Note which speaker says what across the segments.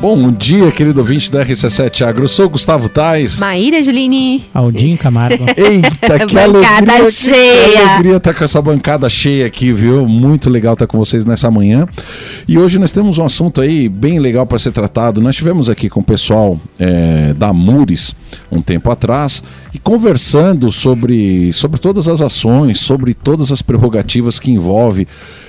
Speaker 1: Bom dia, querido ouvinte da RC7 Agro. Eu sou Gustavo Tais.
Speaker 2: Maíra Juline.
Speaker 3: Aldinho Camargo.
Speaker 1: Eita, que
Speaker 2: Bancada
Speaker 1: alegria.
Speaker 2: cheia.
Speaker 1: Que alegria estar com essa bancada cheia aqui, viu? Muito legal estar com vocês nessa manhã. E hoje nós temos um assunto aí bem legal para ser tratado. Nós tivemos aqui com o pessoal é, da Mures um tempo atrás e conversando sobre, sobre todas as ações, sobre todas as prerrogativas que envolve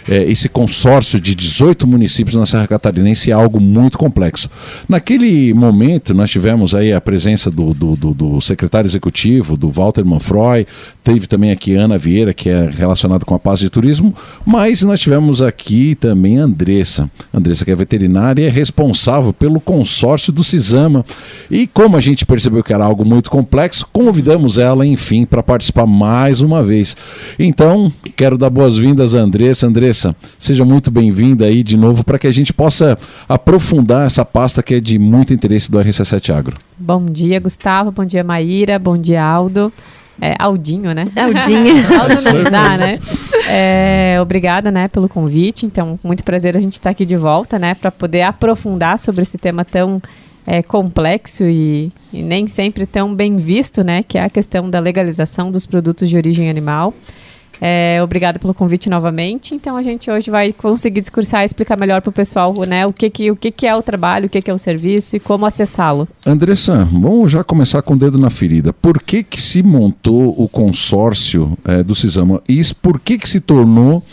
Speaker 1: é, esse consórcio de 18 municípios na Serra Catarinense é algo muito complexo. Naquele momento, nós tivemos aí a presença do, do, do, do secretário executivo, do Walter Manfroy, teve também aqui Ana Vieira, que é relacionada com a paz de turismo, mas nós tivemos aqui também Andressa. Andressa, que é veterinária é responsável pelo consórcio do Cisama. E como a gente percebeu que era algo muito complexo, convidamos ela, enfim, para participar mais uma vez. Então, quero dar boas-vindas a Andressa. Andressa, seja muito bem-vinda aí de novo para que a gente possa aprofundar essa pasta que é de muito interesse do RC7 Agro.
Speaker 4: Bom dia, Gustavo. Bom dia, Maíra. Bom dia, Aldo. É, Aldinho, né?
Speaker 2: Aldinho.
Speaker 4: Aldo não dá, né? É, obrigada, né, pelo convite. Então, muito prazer a gente estar aqui de volta, né, para poder aprofundar sobre esse tema tão é, complexo e, e nem sempre tão bem visto, né, que é a questão da legalização dos produtos de origem animal. É, obrigada pelo convite novamente. Então a gente hoje vai conseguir discursar e explicar melhor para o pessoal né, o, que, que, o que, que é o trabalho, o que, que é o serviço e como acessá-lo.
Speaker 1: Andressa, vamos já começar com o dedo na ferida. Por que, que se montou o consórcio é, do Cisama? E por que, que se tornou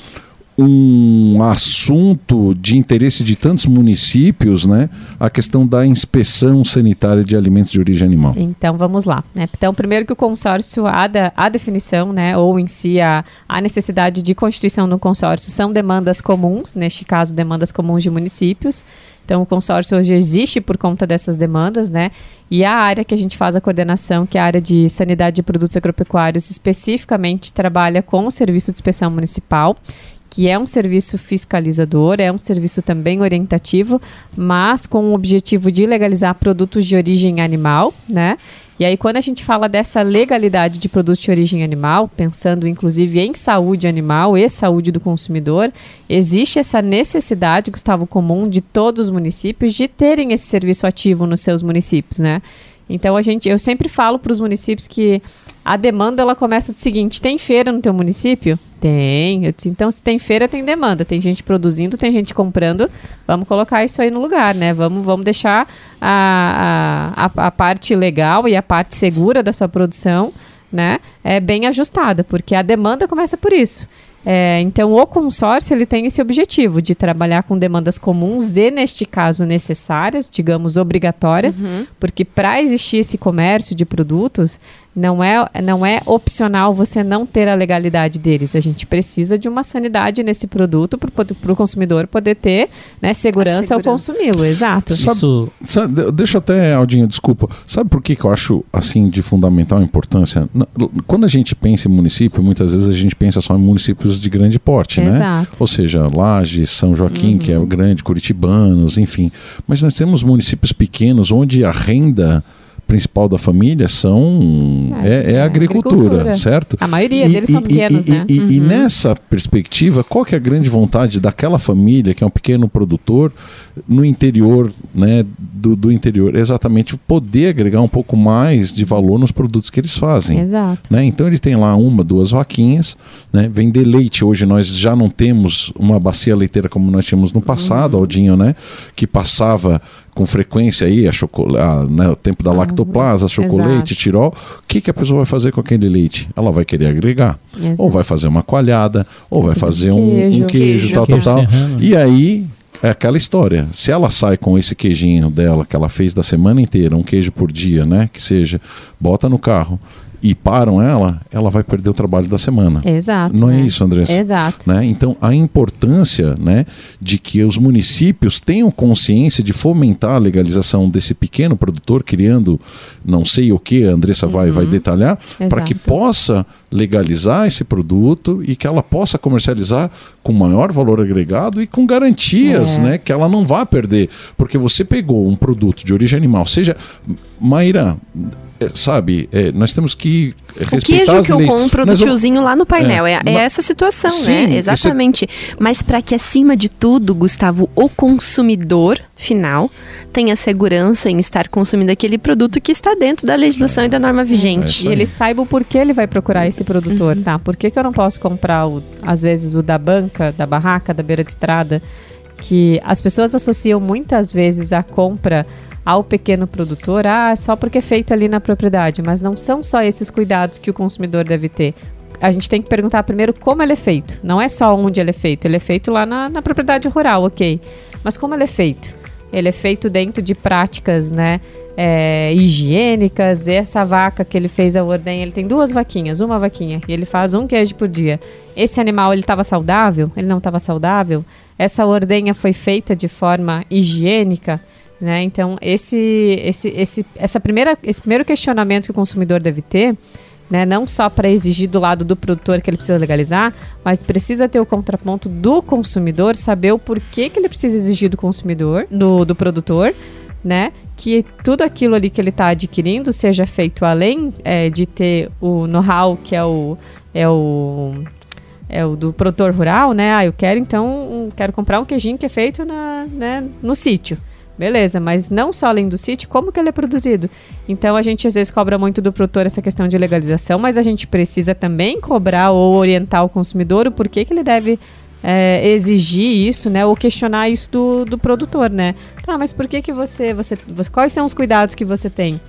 Speaker 1: um assunto de interesse de tantos municípios, né? A questão da inspeção sanitária de alimentos de origem animal.
Speaker 4: Então vamos lá. Né? Então, primeiro que o consórcio, a, da, a definição, né, ou em si a, a necessidade de constituição do consórcio são demandas comuns, neste caso, demandas comuns de municípios. Então, o consórcio hoje existe por conta dessas demandas, né? E a área que a gente faz a coordenação, que é a área de sanidade de produtos agropecuários, especificamente trabalha com o serviço de inspeção municipal que é um serviço fiscalizador, é um serviço também orientativo, mas com o objetivo de legalizar produtos de origem animal, né? E aí, quando a gente fala dessa legalidade de produtos de origem animal, pensando inclusive em saúde animal e saúde do consumidor, existe essa necessidade, Gustavo, comum de todos os municípios de terem esse serviço ativo nos seus municípios, né? Então a gente, eu sempre falo para os municípios que a demanda ela começa do seguinte: tem feira no teu município? Tem. Disse, então se tem feira tem demanda, tem gente produzindo, tem gente comprando. Vamos colocar isso aí no lugar, né? Vamos, vamos deixar a, a, a parte legal e a parte segura da sua produção, né? É bem ajustada, porque a demanda começa por isso. É, então, o consórcio ele tem esse objetivo de trabalhar com demandas comuns e, neste caso, necessárias, digamos, obrigatórias, uhum. porque para existir esse comércio de produtos, não é, não é opcional você não ter a legalidade deles. A gente precisa de uma sanidade nesse produto para o consumidor poder ter né, segurança, segurança. ao consumi-lo. Exato.
Speaker 1: Sabe, Isso... sabe, deixa até, Aldinha, desculpa. Sabe por que, que eu acho assim de fundamental importância? Quando a gente pensa em município, muitas vezes a gente pensa só em municípios de grande porte, né?
Speaker 4: Exato.
Speaker 1: né? Ou seja, Lages, São Joaquim, uhum. que é o grande, Curitibanos, enfim. Mas nós temos municípios pequenos onde a renda principal da família são é, é, é a agricultura, agricultura, certo?
Speaker 4: A maioria e, deles e, são pequenos,
Speaker 1: e,
Speaker 4: né?
Speaker 1: E, uhum. e, nessa perspectiva, qual que é a grande vontade daquela família que é um pequeno produtor no interior, né, do, do interior, exatamente poder agregar um pouco mais de valor nos produtos que eles fazem.
Speaker 4: Exato.
Speaker 1: Né? Então ele tem lá uma, duas vaquinhas, né? Vender leite hoje nós já não temos uma bacia leiteira como nós tínhamos no passado, uhum. Aldinho, né? Que passava com frequência aí, a chocolate, né, o tempo da ah, lactoplasa, chocolate, exato. tirol, o que, que a pessoa vai fazer com aquele leite? Ela vai querer agregar. Exato. Ou vai fazer uma coalhada, ou vai fazer um queijo, um queijo, queijo tal, tal, tal. E aí é aquela história. Se ela sai com esse queijinho dela que ela fez da semana inteira, um queijo por dia, né? Que seja, bota no carro e param ela, ela vai perder o trabalho da semana.
Speaker 4: Exato.
Speaker 1: Não é né? é isso, Andressa?
Speaker 4: Exato.
Speaker 1: Né? Então, a importância né, de que os municípios tenham consciência de fomentar a legalização desse pequeno produtor, criando não sei o que, a Andressa uhum. vai, vai detalhar, para que possa legalizar esse produto e que ela possa comercializar com maior valor agregado e com garantias,
Speaker 4: É.
Speaker 1: né, que ela não vá perder, porque você pegou um produto de origem animal, seja Maíra, é, sabe, é, nós temos que
Speaker 2: O
Speaker 1: respeitar
Speaker 2: queijo
Speaker 1: as
Speaker 2: que eu
Speaker 1: leis.
Speaker 2: compro do tiozinho lá no painel. É, é
Speaker 1: ma-
Speaker 2: essa situação,
Speaker 1: Sim,
Speaker 2: né?
Speaker 1: isso é-
Speaker 2: Exatamente. Mas para que, acima de tudo, Gustavo, o consumidor final tenha segurança em estar consumindo aquele produto que está dentro da legislação e da norma
Speaker 1: É
Speaker 2: vigente.
Speaker 4: E ele saiba o porquê ele vai procurar esse produtor, tá? Por que, que eu não posso comprar, o, às vezes, o da banca, da barraca, da beira de estrada? Que as pessoas associam muitas vezes a compra ao pequeno produtor, ah, só porque é feito ali na propriedade. Mas não são só esses cuidados que o consumidor deve ter. A gente tem que perguntar primeiro como ele é feito. Não é só onde ele é feito. Ele é feito lá na, na propriedade rural, ok. Mas como ele é feito? Ele é feito dentro de práticas, né? É, higiênicas. Essa vaca que ele fez a ordenha, ele tem duas vaquinhas, uma vaquinha, e ele faz um queijo por dia. Esse animal, ele estava saudável? Ele não estava saudável? Essa ordenha foi feita de forma higiênica? Né? Então, esse, esse, esse, essa primeira, esse primeiro questionamento que o consumidor deve ter, né, não só para exigir do lado do produtor que ele precisa legalizar, mas precisa ter o contraponto do consumidor, saber o porquê que ele precisa exigir do consumidor, do, do produtor, né? Que tudo aquilo ali que ele está adquirindo seja feito além é, de ter o know-how que é o, é o é o do produtor rural, né? Ah, eu quero então um- quero comprar um queijinho que é feito na, né, no sítio. Beleza, mas não só além do sítio, como que ele é produzido? Então a gente às vezes cobra muito do produtor essa questão de legalização, mas a gente precisa também cobrar ou orientar o consumidor o porquê que ele deve é, exigir isso, né? Ou questionar isso do, do produtor, né? Tá, mas por que que você, você, você... Quais são os cuidados que você tem?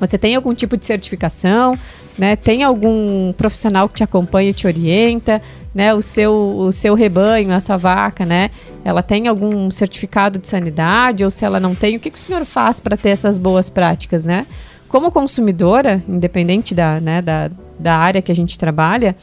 Speaker 4: Você tem algum tipo de certificação, né? Tem algum profissional que te acompanha e te orienta, né? O seu, o seu rebanho, a sua vaca, né? Ela tem algum certificado de sanidade ou se ela não tem, o que, que o senhor faz para ter essas boas práticas, né? Como consumidora, independente da, né, da, da área que a gente trabalha,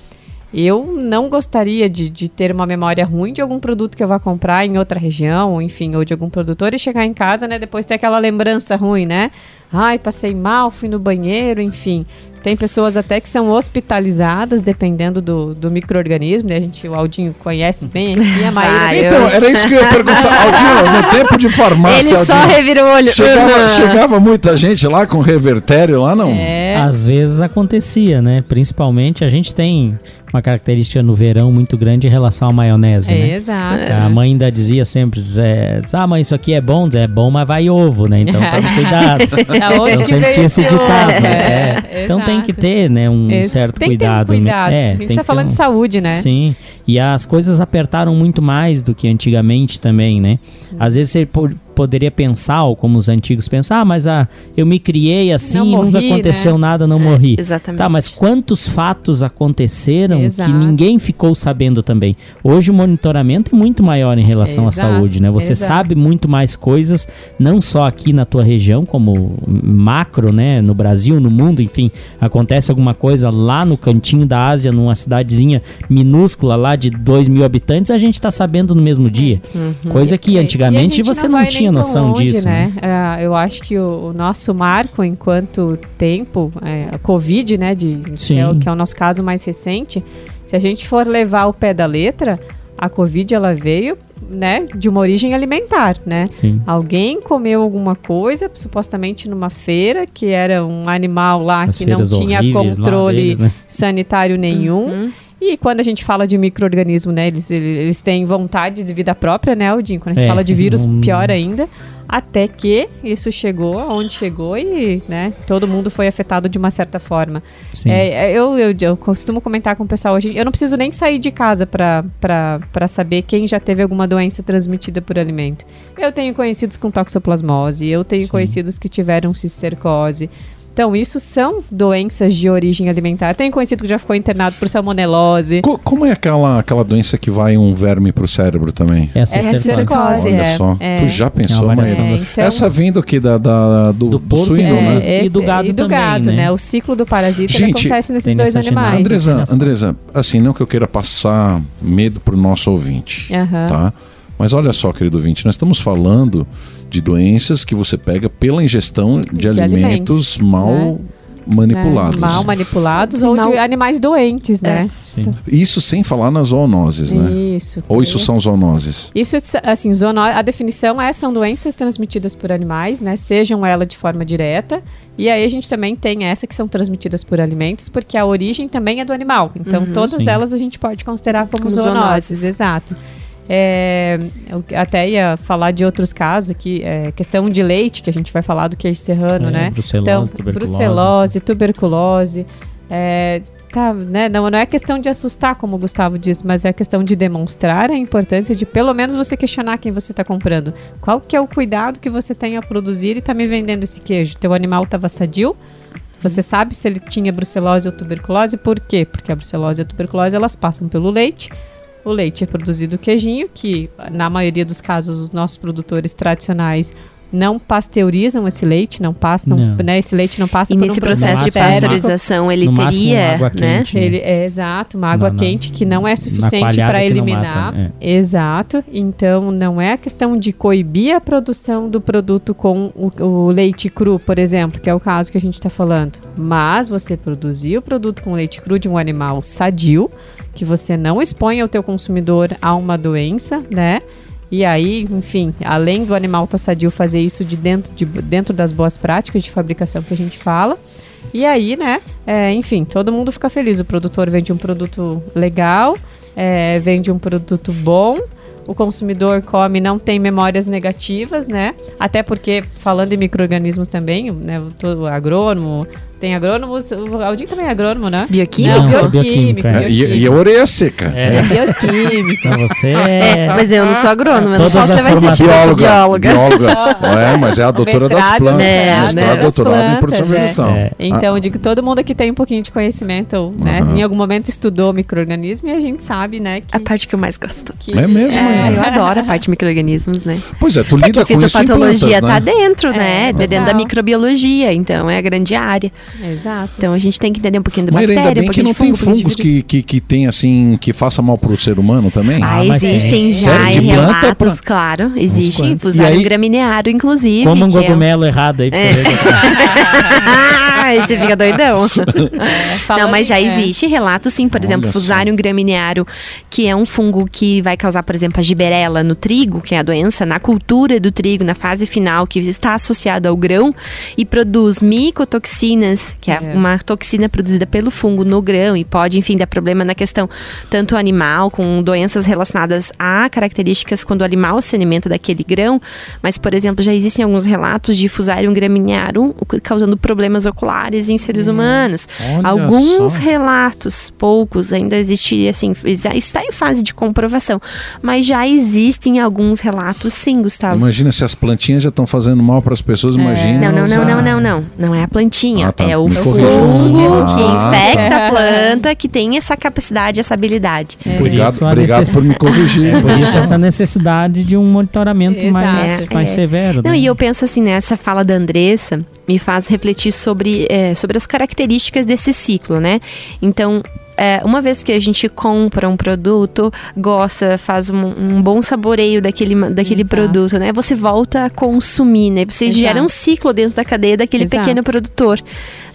Speaker 4: eu não gostaria de, de ter uma memória ruim de algum produto que eu vá comprar em outra região, enfim, ou de algum produtor e chegar em casa, né, depois ter aquela lembrança ruim, né? Ai, passei mal, fui no banheiro, enfim. Tem pessoas até que são hospitalizadas, dependendo do, do micro-organismo, né? A gente, o Aldinho conhece bem aqui, a.
Speaker 2: Vai,
Speaker 1: Então,
Speaker 2: eu-
Speaker 1: era isso que eu ia perguntar. Aldinho, no tempo de farmácia,
Speaker 2: Ele só
Speaker 1: Aldinho,
Speaker 2: revira o olho.
Speaker 1: chegava,
Speaker 2: Uhum.
Speaker 1: chegava muita gente lá com revertério lá, não?
Speaker 4: É,
Speaker 3: Às vezes acontecia, né? Principalmente a gente tem uma característica no verão muito grande em relação à maionese,
Speaker 4: é,
Speaker 3: né?
Speaker 4: exato.
Speaker 3: A mãe ainda dizia sempre, Zé, ah, mãe, isso aqui é bom, Zé, é bom, mas vai ovo, né? Então tome cuidado. Então
Speaker 4: que
Speaker 3: sempre tinha esse ditado. né?
Speaker 4: É,
Speaker 3: Então tem que
Speaker 4: exato.
Speaker 3: ter, né, um
Speaker 4: É,
Speaker 3: certo
Speaker 4: tem que ter um
Speaker 3: cuidado. né?
Speaker 4: cuidado.
Speaker 3: É,
Speaker 4: a gente
Speaker 3: tem
Speaker 4: tá
Speaker 3: que
Speaker 4: falando
Speaker 3: ter
Speaker 4: de
Speaker 3: um-
Speaker 4: saúde, né?
Speaker 3: Sim, e as coisas apertaram muito mais do que antigamente também, né? Às vezes você poderia pensar, ou como os antigos pensar, ah, mas ah, eu me criei assim, e nunca
Speaker 4: morri,
Speaker 3: aconteceu
Speaker 4: né?
Speaker 3: nada, não morri.
Speaker 2: Exatamente.
Speaker 3: Tá, mas quantos fatos aconteceram
Speaker 4: Exato.
Speaker 3: que ninguém ficou sabendo também? Hoje o monitoramento é muito maior em relação
Speaker 4: Exato,
Speaker 3: à saúde, né? Você
Speaker 4: exato.
Speaker 3: sabe muito mais coisas, não só aqui na tua região, como macro, né? No Brasil, no mundo, enfim. Acontece alguma coisa lá no cantinho da Ásia, numa cidadezinha minúscula lá de 2 mil habitantes, a gente tá sabendo no mesmo dia. Coisa que antigamente você
Speaker 4: não vai
Speaker 3: tinha noção
Speaker 4: longe,
Speaker 3: disso.
Speaker 4: né?
Speaker 3: né?
Speaker 4: Ah, eu acho que o, o nosso marco enquanto tempo, é, a Covid, né, de, que, é, o- que é o nosso caso mais recente, se a gente for levar o pé da letra, a Covid ela veio, né, de uma origem alimentar, né?
Speaker 3: Sim.
Speaker 4: Alguém comeu alguma coisa, supostamente numa feira, que era um animal lá
Speaker 3: As
Speaker 4: que não tinha controle
Speaker 3: deles, né?
Speaker 4: sanitário nenhum.
Speaker 2: Uhum.
Speaker 4: E quando a gente fala de micro-organismo, né, eles, eles, têm vontades e vida própria, né, Aldinho? Quando a gente
Speaker 3: É,
Speaker 4: fala de vírus,
Speaker 3: não-
Speaker 4: pior ainda. Até que isso chegou aonde chegou e, né, todo mundo foi afetado de uma certa forma. É, é, eu, eu, eu costumo comentar com o pessoal hoje, eu não preciso nem sair de casa para saber quem já teve alguma doença transmitida por alimento. Eu tenho conhecidos com toxoplasmose, eu tenho
Speaker 3: Sim.
Speaker 4: conhecidos que tiveram cistercose. Então, isso são doenças de origem alimentar. Tenho conhecido que já ficou internado por salmonelose.
Speaker 1: Co- como é aquela, aquela doença que vai um verme pro cérebro também?
Speaker 3: Essa
Speaker 4: É
Speaker 3: certeza.
Speaker 4: cistercose.
Speaker 1: Olha
Speaker 4: é,
Speaker 1: só,
Speaker 4: é.
Speaker 1: tu já pensou,
Speaker 3: É das-
Speaker 4: então-
Speaker 1: Essa vindo aqui da, da- do,
Speaker 3: Do porco
Speaker 1: suíno,
Speaker 3: e-
Speaker 1: né?
Speaker 3: é, e do gado
Speaker 4: e do
Speaker 3: também,
Speaker 4: gado,
Speaker 3: né?
Speaker 4: né? O ciclo do parasita
Speaker 1: Gente,
Speaker 4: acontece nesses
Speaker 3: tem
Speaker 4: dois animais.
Speaker 1: Andresa, Andresa, assim, não que eu queira passar medo pro nosso ouvinte,
Speaker 4: Aham.
Speaker 1: tá? Mas olha só, querido ouvinte, nós estamos falando de doenças que você pega pela ingestão de,
Speaker 4: De
Speaker 1: alimentos,
Speaker 4: alimentos,
Speaker 1: mal
Speaker 4: né?
Speaker 1: manipulados.
Speaker 4: Né? Mal manipulados ou
Speaker 2: Mal-
Speaker 4: de animais doentes, né?
Speaker 3: Sim.
Speaker 1: Isso sem falar nas zoonoses, né?
Speaker 4: Isso.
Speaker 1: Ou isso são zoonoses?
Speaker 4: Isso, assim, zoono- a definição é são doenças transmitidas por animais, né? Sejam ela de forma direta. E aí a gente também tem essa que são transmitidas por alimentos, porque a origem também é do animal. Então todas
Speaker 3: Sim.
Speaker 4: elas a gente pode considerar como,
Speaker 2: Como
Speaker 4: zoonoses.
Speaker 2: zoonoses.
Speaker 4: Exato. É, eu até ia falar de outros casos aqui, é, questão de leite, que a gente vai falar do queijo serrano,
Speaker 3: É,
Speaker 4: né?
Speaker 3: brucelose,
Speaker 4: então,
Speaker 3: tuberculose.
Speaker 4: brucelose, tuberculose. É, tá, né? Não, não é questão de assustar, como o Gustavo disse, mas é questão de demonstrar a importância de pelo menos você questionar quem você está comprando. Qual que é o cuidado que você tem a produzir e tá me vendendo esse queijo? Teu animal estava sadio? Você sabe se ele tinha brucelose ou tuberculose? Por quê? Porque a brucelose e a tuberculose elas passam pelo leite. O leite é produzido queijinho, que na maioria dos casos os nossos produtores tradicionais não pasteurizam esse leite, não passam,
Speaker 3: Não.
Speaker 4: né? Esse leite não passa
Speaker 2: E
Speaker 4: por
Speaker 2: nesse
Speaker 4: um
Speaker 2: processo de
Speaker 3: No máximo,
Speaker 2: pasteurização, ele
Speaker 3: no
Speaker 2: teria,
Speaker 3: água
Speaker 2: né?
Speaker 3: quente.
Speaker 4: Ele é exato, uma água
Speaker 3: Na- na-
Speaker 4: quente que não é suficiente para eliminar.
Speaker 3: mata,
Speaker 4: Exato. Então não é a questão de coibir a produção do produto com o, o leite cru, por exemplo, que é o caso que a gente está falando. Mas você produzir o produto com leite cru de um animal sadio, que você não expõe ao teu consumidor a uma doença, né? E aí, enfim, além do animal estar sadio, fazer isso de dentro, de dentro das boas práticas de fabricação que a gente fala. E aí, né, é, enfim, todo mundo fica feliz. O produtor vende um produto legal, é, vende um produto bom, o consumidor come não tem memórias negativas, né? Até porque, falando em micro-organismos também, né, o, o agrônomo, tem agrônomos, o Aldinho também é agrônomo, né?
Speaker 2: Bioquímico?
Speaker 3: Não,
Speaker 4: bioquímico.
Speaker 3: bioquímico, é.
Speaker 1: É, e, e a orelha seca.
Speaker 3: É.
Speaker 4: É bioquímico.
Speaker 3: Então você
Speaker 2: É,
Speaker 3: é.
Speaker 2: mas eu não sou agrônoma, eu não posso levar esse título, sou
Speaker 1: Bióloga.
Speaker 2: bióloga.
Speaker 1: Bióloga. é, mas é a doutora das
Speaker 4: Mestrado,
Speaker 1: plantas.
Speaker 2: né,
Speaker 1: mestrado,
Speaker 2: né,
Speaker 4: das
Speaker 1: doutorado em
Speaker 4: plantas,
Speaker 1: produção
Speaker 4: é.
Speaker 1: vegetal.
Speaker 3: É.
Speaker 4: Então,
Speaker 1: Ah,
Speaker 4: eu digo que todo mundo aqui tem um pouquinho de conhecimento, né? Em algum momento estudou micro-organismo e a gente sabe, né, que...
Speaker 2: A parte que eu mais gosto.
Speaker 4: que-
Speaker 1: É mesmo, é.
Speaker 2: eu adoro a parte de micro-organismos, né?
Speaker 1: Pois é, tu lida com isso em plantas,
Speaker 2: fitopatologia
Speaker 1: né?
Speaker 2: tá dentro,
Speaker 4: É,
Speaker 2: né?
Speaker 4: total.
Speaker 2: dentro da microbiologia, então é a grande área.
Speaker 4: Exato.
Speaker 2: Então a gente tem que entender um pouquinho da
Speaker 1: Maíra,
Speaker 2: bactéria,
Speaker 1: ainda bem
Speaker 2: um
Speaker 1: que
Speaker 2: pouquinho
Speaker 1: não tem
Speaker 2: fungo, pouquinho
Speaker 1: fungos que, que, que tem, assim, que faça mal pro ser humano também?
Speaker 2: Ah,
Speaker 3: Ah, mas
Speaker 2: existem
Speaker 3: tem.
Speaker 2: já
Speaker 1: Sério? planta
Speaker 2: relatos,
Speaker 1: pra-
Speaker 2: claro. Existe
Speaker 3: quantos.
Speaker 2: fusário
Speaker 1: E aí-
Speaker 2: gramineário, inclusive.
Speaker 3: Como um
Speaker 2: que é
Speaker 3: cogumelo errado aí pra você
Speaker 2: É.
Speaker 3: ver.
Speaker 2: ah, esse fica doidão.
Speaker 4: É,
Speaker 2: Não, mas já
Speaker 4: é.
Speaker 2: existe relato, sim, por
Speaker 1: Olha
Speaker 2: exemplo,
Speaker 1: só.
Speaker 2: Fusarium gramineario, que é um fungo que vai causar, por exemplo, a giberela no trigo, que é a doença, na cultura do trigo, na fase final, que está associado ao grão e produz micotoxinas, que é,
Speaker 4: É.
Speaker 2: uma toxina produzida pelo fungo no grão e pode, enfim, dar problema na questão tanto animal, com doenças relacionadas a características quando o animal se alimenta daquele grão, mas, por exemplo, já existem alguns relatos de Fusarium graminearum causando problemas oculares em seres humanos.
Speaker 1: Olha
Speaker 2: Alguns
Speaker 1: só.
Speaker 2: relatos, poucos, ainda existe, assim, já está em fase de comprovação, mas já existem alguns relatos, sim, Gustavo.
Speaker 1: Imagina se as plantinhas já estão fazendo mal para as pessoas, imagina.
Speaker 2: Não, não, não, não, não, não. Não é a plantinha.
Speaker 1: Ah, tá.
Speaker 2: É o
Speaker 1: Me
Speaker 2: fungo que
Speaker 1: Ah.
Speaker 2: infecta a planta, que tem essa capacidade, essa habilidade.
Speaker 3: Por
Speaker 1: Obrigado,
Speaker 3: isso a
Speaker 1: obrigado
Speaker 3: necess-
Speaker 1: por me corrigir.
Speaker 3: É por isso essa necessidade de um monitoramento
Speaker 4: Exato.
Speaker 3: mais,
Speaker 2: É,
Speaker 3: mais
Speaker 2: é.
Speaker 3: severo.
Speaker 2: Não,
Speaker 3: né?
Speaker 2: e eu penso assim, nessa fala da Andressa, me faz refletir sobre, é, sobre as características desse ciclo, né? Então, é, uma vez que a gente compra um produto, gosta, faz um, um bom saboreio daquele, daquele
Speaker 4: Exato.
Speaker 2: produto, né? Você volta a consumir, né? Você
Speaker 4: Exato.
Speaker 2: gera um ciclo dentro da cadeia daquele
Speaker 4: Exato.
Speaker 2: pequeno produtor,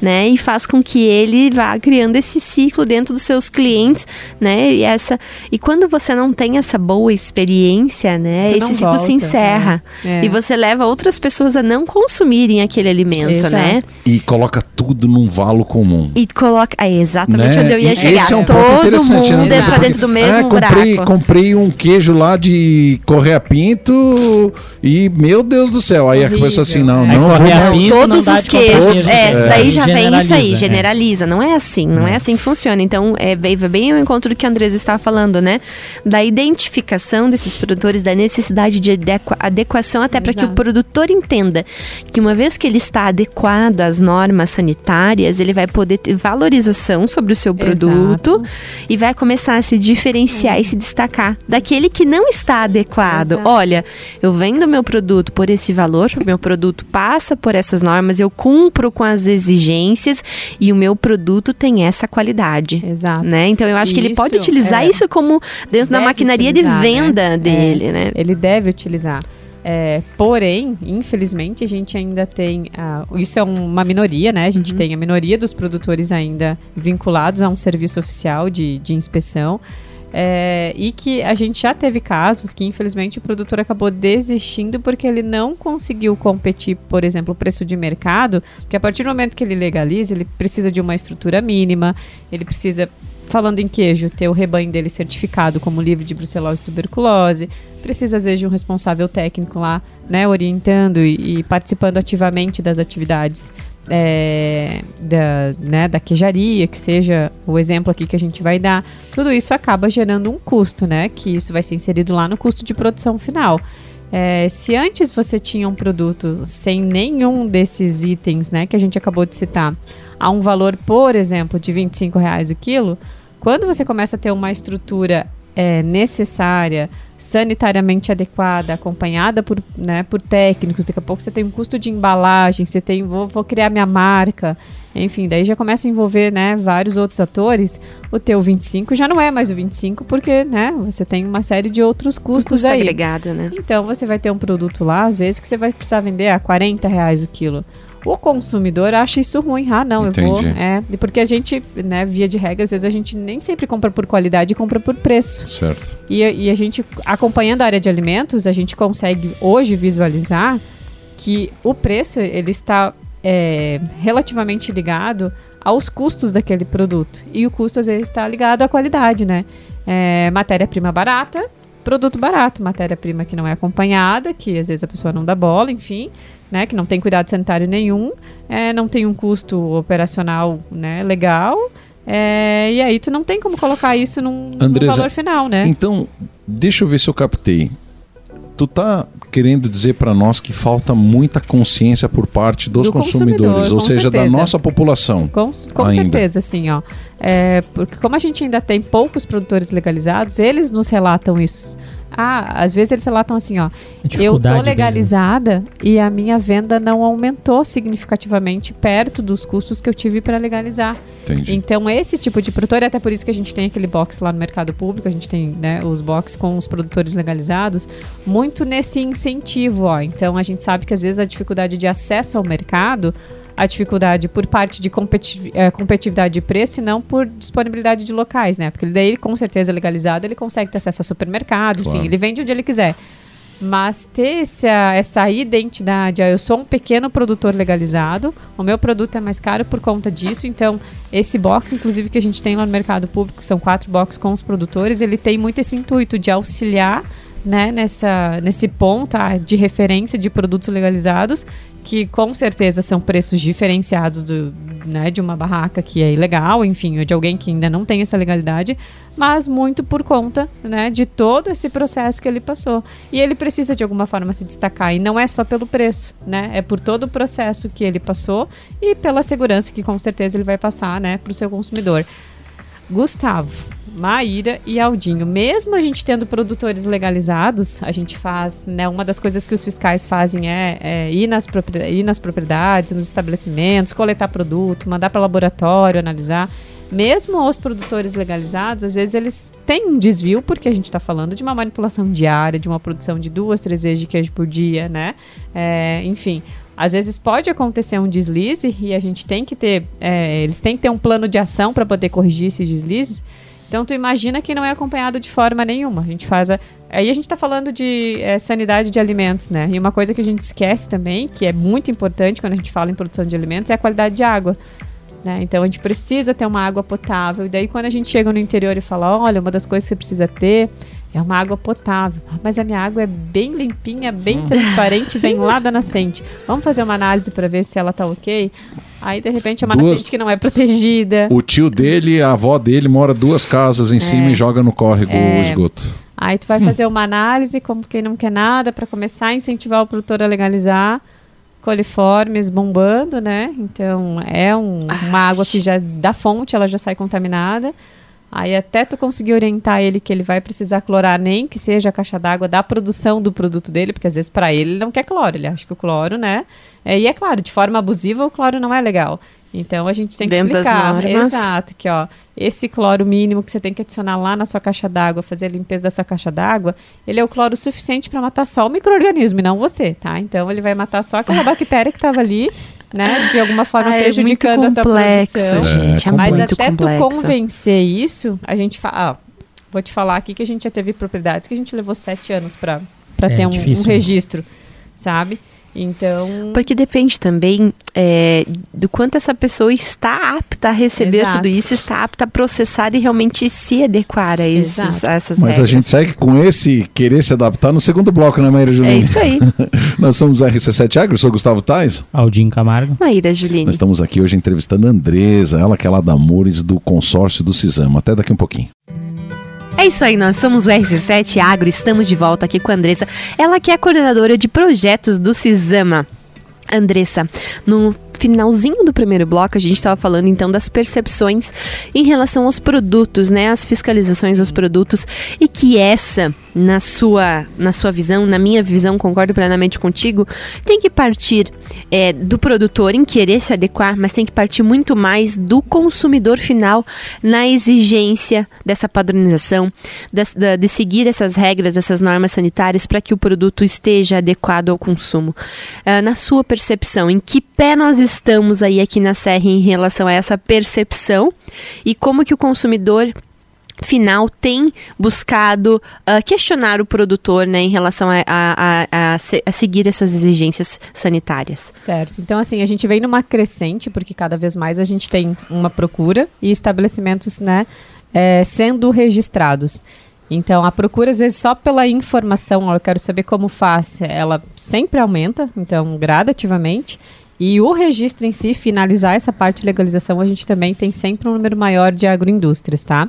Speaker 2: né? E faz com que ele vá criando esse ciclo dentro dos seus clientes, né? E essa e quando você não tem essa boa experiência, né?
Speaker 4: Tu não
Speaker 2: esse ciclo se
Speaker 4: volta,
Speaker 2: encerra.
Speaker 4: É.
Speaker 2: E você leva outras pessoas a não consumirem aquele alimento,
Speaker 4: Exato.
Speaker 2: né?
Speaker 1: E coloca tudo num valo comum.
Speaker 2: E coloca. É exatamente
Speaker 1: né?
Speaker 2: onde eu ia
Speaker 1: E
Speaker 2: chegar.
Speaker 1: Esse é um ponto
Speaker 2: Todo
Speaker 1: interessante,
Speaker 2: mundo
Speaker 1: né? Porque,
Speaker 2: dentro do mesmo
Speaker 1: ah, comprei,
Speaker 2: buraco.
Speaker 1: comprei um queijo lá de Correia Pinto e, meu Deus do céu. Aí a pessoa assim, não, não
Speaker 3: corre
Speaker 1: vou mais-
Speaker 3: não
Speaker 2: Todos os queijos.
Speaker 3: queijo
Speaker 2: É, daí já vem isso aí,
Speaker 3: Generaliza, é.
Speaker 2: Não é assim, não é assim que funciona. Então, é, bem ao encontro do que a Andresa estava falando, né? Da identificação desses produtores, da necessidade de adequa- adequação, até para que o produtor entenda que uma vez que ele está adequado às normas sanitárias, ele vai poder ter valorização sobre o seu produto
Speaker 4: Exato.
Speaker 2: e vai começar a se diferenciar e se destacar daquele que não está adequado.
Speaker 4: Exato.
Speaker 2: Olha, eu vendo meu produto por esse valor, o meu produto passa por essas normas, eu cumpro com as exigências e o meu produto tem essa qualidade.
Speaker 4: Exato.
Speaker 2: Né? Então eu acho que ele
Speaker 4: Isso,
Speaker 2: pode utilizar
Speaker 4: é.
Speaker 2: isso como dentro da maquinaria
Speaker 4: utilizar,
Speaker 2: de venda
Speaker 4: né?
Speaker 2: dele,
Speaker 4: É,
Speaker 2: né?
Speaker 4: Ele deve utilizar. É, porém, infelizmente, a gente ainda tem. Uh, isso é uma minoria, né? A gente uhum. tem a minoria dos produtores ainda vinculados a um serviço oficial de, de inspeção. É, e que a gente já teve casos que, infelizmente, o produtor acabou desistindo porque ele não conseguiu competir, por exemplo, o preço de mercado, porque a partir do momento que ele legaliza, ele precisa de uma estrutura mínima, ele precisa falando em queijo, ter o rebanho dele certificado como livre de brucelose e tuberculose. Precisa, às vezes, de um responsável técnico lá, né, orientando e, e participando ativamente das atividades é, da, né, da queijaria, que seja o exemplo aqui que a gente vai dar. Tudo isso acaba gerando um custo, né, que isso vai ser inserido lá no custo de produção final. É, se antes você tinha um produto sem nenhum desses itens, né, que a gente acabou de citar, a um valor, por exemplo, de 25 reais o quilo, quando você começa a ter uma estrutura é, necessária, sanitariamente adequada, acompanhada por, né, por técnicos, daqui a pouco você tem um custo de embalagem, você tem, vou, vou criar minha marca, enfim, daí já começa a envolver, né, vários outros atores, o teu 25 já não é mais o 25, porque, né, você tem uma série de outros custos um custo aí.
Speaker 2: agregado, né?
Speaker 4: Então, você vai ter um produto lá, às vezes, que você vai precisar vender a 40 reais o quilo. O consumidor acha isso ruim. Ah, não, Entendi. eu vou. É, porque a gente, né, via de regra, às vezes a gente nem sempre compra por qualidade, compra por preço.
Speaker 1: Certo.
Speaker 4: E, e a gente, acompanhando a área de alimentos, a gente consegue hoje visualizar que o preço ele está é, relativamente ligado aos custos daquele produto. E o custo, às vezes, está ligado à qualidade, né? É, Matéria-prima barata, produto barato, matéria-prima que não é acompanhada, que às vezes a pessoa não dá bola, enfim né, que não tem cuidado sanitário nenhum, é, não tem um custo operacional né, legal, é, e aí tu não tem como colocar isso num, Andresa, num valor final, né?
Speaker 1: Então, deixa eu ver se eu captei. Tu tá querendo dizer para nós que falta muita consciência por parte dos consumidores, ou seja, certeza. da nossa população.
Speaker 4: Com, com certeza, sim, ó. É, porque como a gente ainda tem poucos produtores legalizados, eles nos relatam isso. Ah, às vezes eles relatam assim, ó. Eu tô legalizada dele. e a minha venda não aumentou significativamente perto dos custos que eu tive para legalizar. Entendi. Então, esse tipo de produtor, é até por isso que a gente tem aquele box lá no mercado público, a gente tem né, os box com os produtores legalizados, muito nesse incentivo, ó. Então, a gente sabe que às vezes a dificuldade de acesso ao mercado a dificuldade por parte de competi é, competitividade de preço e não por disponibilidade de locais, né? Porque daí, com certeza, legalizado, ele consegue ter acesso a supermercado, claro. enfim, ele vende onde ele quiser. Mas ter essa, essa identidade, ah, eu sou um pequeno produtor legalizado, o meu produto é mais caro por conta disso, então esse box, inclusive, que a gente tem lá no mercado público, são quatro boxes com os produtores, ele tem muito esse intuito de auxiliar né, nessa, nesse ponto ah, de referência de produtos legalizados, que com certeza são preços diferenciados do, né, de uma barraca que é ilegal, enfim, ou de alguém que ainda não tem essa legalidade, mas muito por conta né, de todo esse processo que ele passou. E ele precisa de alguma forma se destacar, e não é só pelo preço, né, é por todo o processo que ele passou e pela segurança que com certeza ele vai passar né, para o seu consumidor. Gustavo, Maíra e Aldinho. Mesmo a gente tendo produtores legalizados, a gente faz, né? Uma das coisas que os fiscais fazem é, é ir, nas ir nas propriedades, nos estabelecimentos, coletar produto, mandar para laboratório, analisar. Mesmo os produtores legalizados, às vezes eles têm um desvio, porque a gente está falando de uma manipulação diária, de uma produção de duas, três vezes de queijo por dia, né? É, enfim, às vezes pode acontecer um deslize e a gente tem que ter, é, eles têm que ter um plano de ação para poder corrigir esses deslizes. Então, tu imagina que não é acompanhado de forma nenhuma. A gente faz a... Aí a gente está falando de é, sanidade de alimentos, né? E uma coisa que a gente esquece também, que é muito importante quando a gente fala em produção de alimentos, é a qualidade de água. Né? Então a gente precisa ter uma água potável. E daí quando a gente chega no interior e fala, olha, uma das coisas que você precisa ter é uma água potável. Mas a minha água é bem limpinha, bem transparente, vem lá da nascente. Vamos fazer uma análise para ver se ela tá ok? Aí, de repente, é uma duas... nascente que não é protegida.
Speaker 1: O tio dele, a avó dele, mora duas casas em é. cima e joga no córrego é. o esgoto.
Speaker 4: Aí tu vai hum. fazer uma análise, como quem não quer nada, para começar a incentivar o produtor a legalizar coliformes bombando, né? Então, é um, uma água que já da fonte, ela já sai contaminada. Aí até tu conseguir orientar ele que ele vai precisar clorar nem que seja a caixa d'água da produção do produto dele, porque às vezes para ele ele não quer cloro, ele acha que o cloro, né? É, e é claro, de forma abusiva o cloro não é legal. Então a gente tem que
Speaker 2: Dentro
Speaker 4: explicar. Exato, que ó, esse cloro mínimo que você tem que adicionar lá na sua caixa d'água, fazer a limpeza da sua caixa d'água, ele é o cloro suficiente para matar só o microorganismo e não você, tá? Então ele vai matar só aquela bactéria que estava ali, né, de alguma forma
Speaker 2: Ah, é
Speaker 4: prejudicando
Speaker 2: muito
Speaker 4: a tua
Speaker 2: complexo,
Speaker 4: produção.
Speaker 2: gente. É,
Speaker 4: Mas
Speaker 2: muito
Speaker 4: até
Speaker 2: complexo.
Speaker 4: tu convencer isso, a gente fala. ó, vou te falar aqui que a gente já teve propriedades que a gente levou sete anos para
Speaker 3: É
Speaker 4: ter um, um
Speaker 3: difícil.
Speaker 4: registro, sabe? Então.
Speaker 2: Porque depende também é, do quanto essa pessoa está apta a receber
Speaker 4: Exato.
Speaker 2: tudo isso, está apta a processar e realmente se adequar a, esses, a essas
Speaker 1: Mas a
Speaker 2: regras.
Speaker 1: gente segue com esse querer se adaptar no segundo bloco, né, Maíra
Speaker 2: É
Speaker 1: Juline?
Speaker 2: isso aí.
Speaker 1: Nós somos a RC7 Agro, eu sou o Gustavo Tais.
Speaker 3: Aldinho Camargo.
Speaker 2: Maíra Juline.
Speaker 1: Nós estamos aqui hoje entrevistando a Andresa, ela que é lá da Mures, do consórcio do Cisama. Até daqui um pouquinho.
Speaker 2: É isso aí, nós somos o RC7 Agro, estamos de volta aqui com a Andressa, ela que é coordenadora de projetos do Cisama. Andressa, no finalzinho do primeiro bloco a gente estava falando então das percepções em relação aos produtos, né, as fiscalizações dos produtos. E que essa na sua na sua visão, na minha visão, concordo plenamente contigo, tem que partir é, do produtor em querer se adequar, mas tem que partir muito mais do consumidor final na exigência dessa padronização, da- de, seguir essas regras, essas normas sanitárias para que o produto esteja adequado ao consumo. Ah, na sua percepção, em que pé nós estamos aí aqui na Serra em relação a essa percepção e como que o consumidor final tem buscado ah, questionar o produtor né, em relação a, a- a- a seguir essas exigências sanitárias.
Speaker 4: Certo. Então, assim, a gente vem numa crescente, porque cada vez mais a gente tem uma procura e estabelecimentos, né, é, sendo registrados. Então, a procura, às vezes, só pela informação, ó, eu quero saber como faz, ela sempre aumenta, então, gradativamente. E o registro em si, finalizar essa parte de legalização, a gente também tem sempre um número maior de agroindústrias, tá?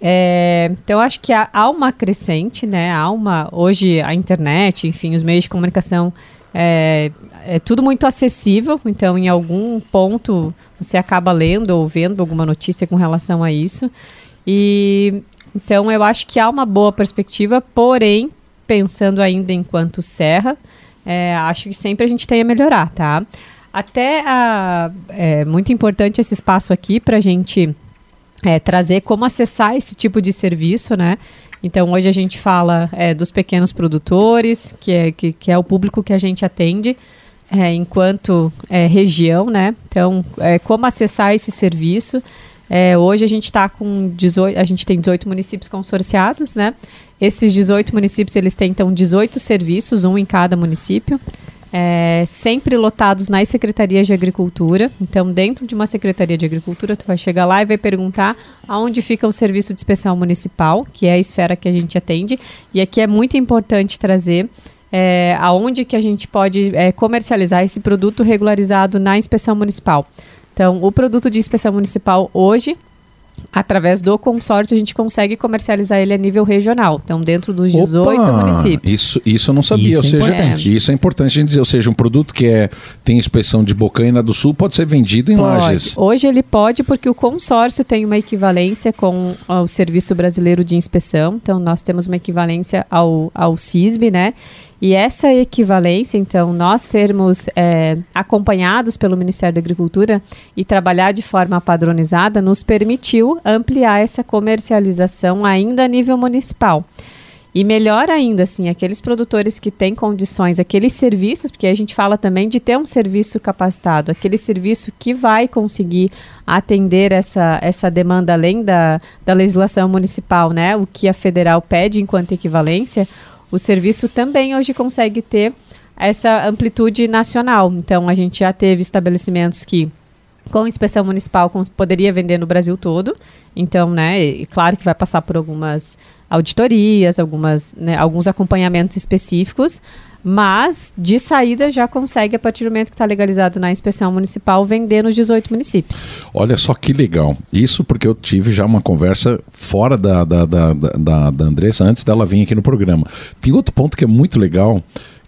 Speaker 4: É, então, acho que há, há uma crescente, né? Há uma. Hoje, a internet, enfim, os meios de comunicação é, é tudo muito acessível, então em algum ponto você acaba lendo ou vendo alguma notícia com relação a isso. E então eu acho que há uma boa perspectiva, porém, pensando ainda enquanto serra, é, acho que sempre a gente tem a melhorar, tá? Até a- é muito importante esse espaço aqui para a gente é, trazer como acessar esse tipo de serviço, né? Então, hoje a gente fala é, dos pequenos produtores, que é, que, que é o público que a gente atende é, enquanto é, região, né? Então, é, como acessar esse serviço? É, hoje a gente está com 18, a gente tem 18 municípios consorciados, né? Esses 18 municípios, eles têm, então, 18 serviços, um em cada município é, sempre lotados nas secretarias de agricultura. Então, dentro de uma secretaria de agricultura, tu vai chegar lá e vai perguntar aonde fica o serviço de inspeção municipal, que é a esfera que a gente atende. E aqui é muito importante trazer é, aonde que a gente pode é, comercializar esse produto regularizado na inspeção municipal. Então, o produto de inspeção municipal hoje através do consórcio a gente consegue comercializar ele a nível regional. Então, dentro dos 18
Speaker 1: Opa!
Speaker 4: municípios.
Speaker 1: Isso, isso eu não sabia.
Speaker 3: Isso
Speaker 1: ou
Speaker 3: é
Speaker 1: seja,
Speaker 4: importante.
Speaker 1: isso é importante a gente dizer. Ou seja, um produto que é, tem inspeção de Bocaina do Sul pode ser vendido em
Speaker 4: Pode.
Speaker 1: lajes.
Speaker 4: Hoje ele pode porque o consórcio tem uma equivalência com ó, o Serviço Brasileiro de Inspeção. Então, nós temos uma equivalência ao, ao CISB, né? E essa equivalência, então, nós sermos é, acompanhados pelo Ministério da Agricultura e trabalhar de forma padronizada, nos permitiu ampliar essa comercialização ainda a nível municipal. E melhor ainda, assim, aqueles produtores que têm condições, aqueles serviços, porque a gente fala também de ter um serviço capacitado, aquele serviço que vai conseguir atender essa, essa demanda além da, da legislação municipal, né? O que a federal pede enquanto equivalência, o serviço também hoje consegue ter essa amplitude nacional. Então, a gente já teve estabelecimentos que com inspeção municipal cons- poderia vender no Brasil todo. Então, né, e claro que vai passar por algumas auditorias, algumas, né, alguns acompanhamentos específicos, mas de saída já consegue, a partir do momento que está legalizado na inspeção municipal, vender nos 18 municípios.
Speaker 1: Olha só que legal. Isso porque eu tive já uma conversa fora da, da, da, da, da- Andressa antes dela vir aqui no programa. Tem outro ponto que é muito legal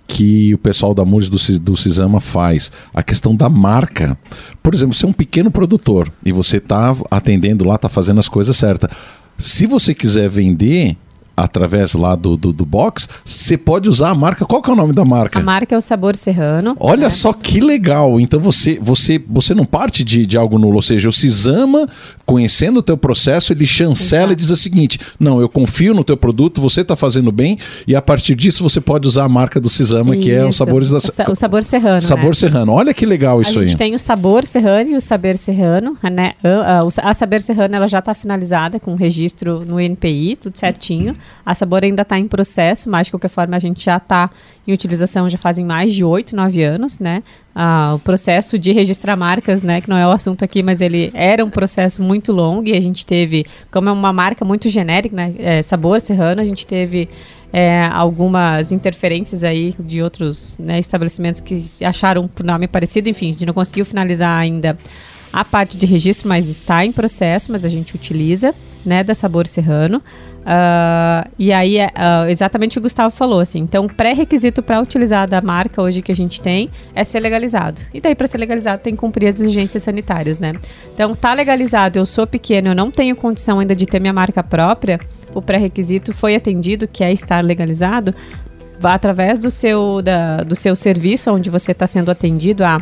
Speaker 1: que o pessoal da MURS do, do Cisama faz, a questão da marca. Por exemplo, você é um pequeno produtor e você está atendendo lá, está fazendo as coisas certas. Se você quiser vender, através lá do, do, do box, você pode usar a marca. Qual que é o nome da marca?
Speaker 4: A marca é o Sabor Serrano.
Speaker 1: Olha
Speaker 4: né?
Speaker 1: só que legal. Então você você você não parte de, de algo nulo, ou seja, o Cisama, conhecendo o teu processo, ele chancela
Speaker 4: Exato.
Speaker 1: e diz o seguinte: "Não, eu confio no teu produto, você está fazendo bem e a partir disso você pode usar a marca do Cisama, que é os
Speaker 4: Isso.
Speaker 1: sabores da
Speaker 4: O sa- o Sabor Serrano.
Speaker 1: Sabor
Speaker 4: né?
Speaker 1: Serrano. Olha que legal
Speaker 4: A
Speaker 1: isso
Speaker 4: gente
Speaker 1: aí.
Speaker 4: tem o Sabor Serrano e o Saber Serrano, né? A, a- o- a Saber Serrano ela já está finalizada com registro no NPI, tudo certinho. A Sabor ainda está em processo, mas de qualquer forma a gente já está em utilização já fazem mais de 8, 9 anos, né? Ah, o processo de registrar marcas, né, que não é o assunto aqui, mas ele era um processo muito longo e a gente teve, como é uma marca muito genérica, né, é, Sabor Serrano, a gente teve é, algumas interferências aí de outros né, estabelecimentos que acharam por nome parecido, enfim, a gente não conseguiu finalizar ainda a parte de registro, mas está em processo, mas a gente utiliza, né, da Sabor Serrano. Ah, e aí, ah, exatamente o Gustavo falou, assim, então pré-requisito para utilizar da marca hoje que a gente tem é ser legalizado. E daí, para ser legalizado, tem que cumprir as exigências sanitárias, né? Então, tá legalizado, eu sou pequeno, eu não tenho condição ainda de ter minha marca própria, o pré-requisito foi atendido, que é estar legalizado, através do seu, da, do seu serviço, onde você está sendo atendido a.